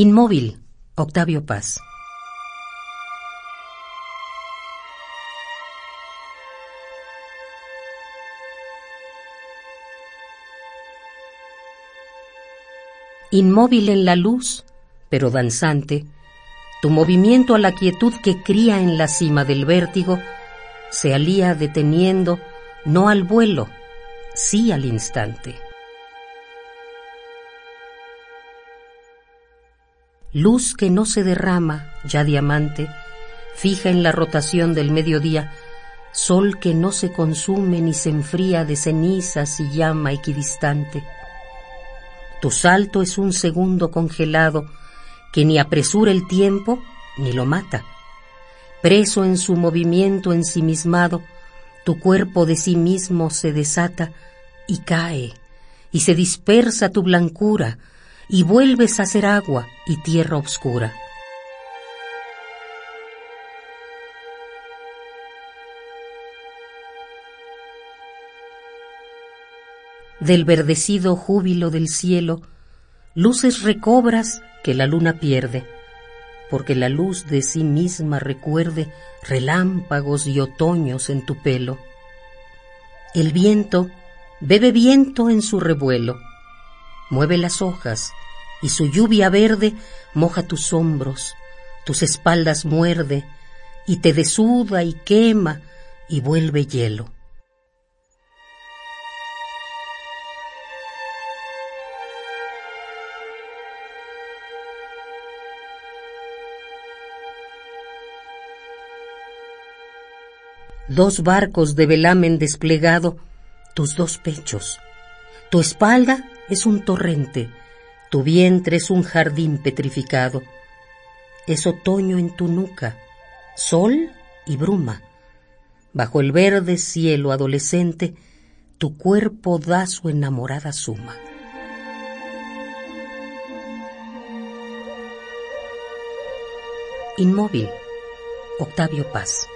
Inmóvil, Octavio Paz. Inmóvil en la luz, pero danzante, tu movimiento a la quietud que cría en la cima del vértigo se alía deteniendo no al vuelo, sí al instante. Luz que no se derrama, ya diamante, fija en la rotación del mediodía, sol que no se consume ni se enfría de cenizas y llama equidistante. Tu salto es un segundo congelado que ni apresura el tiempo ni lo mata. Preso en su movimiento ensimismado, tu cuerpo de sí mismo se desata y cae, y se dispersa tu blancura, y vuelves a ser agua y tierra oscura. Del verdecido júbilo del cielo, luces recobras que la luna pierde, porque la luz de sí misma recuerde relámpagos y otoños en tu pelo. El viento bebe viento en su revuelo, mueve las hojas y su lluvia verde moja tus hombros, tus espaldas muerde y te desuda y quema y vuelve hielo. Dos barcos de velamen desplegado, tus dos pechos, tu espalda es un torrente, tu vientre es un jardín petrificado. Es otoño en tu nuca, sol y bruma. Bajo el verde cielo adolescente, tu cuerpo da su enamorada suma. Inmóvil, Octavio Paz.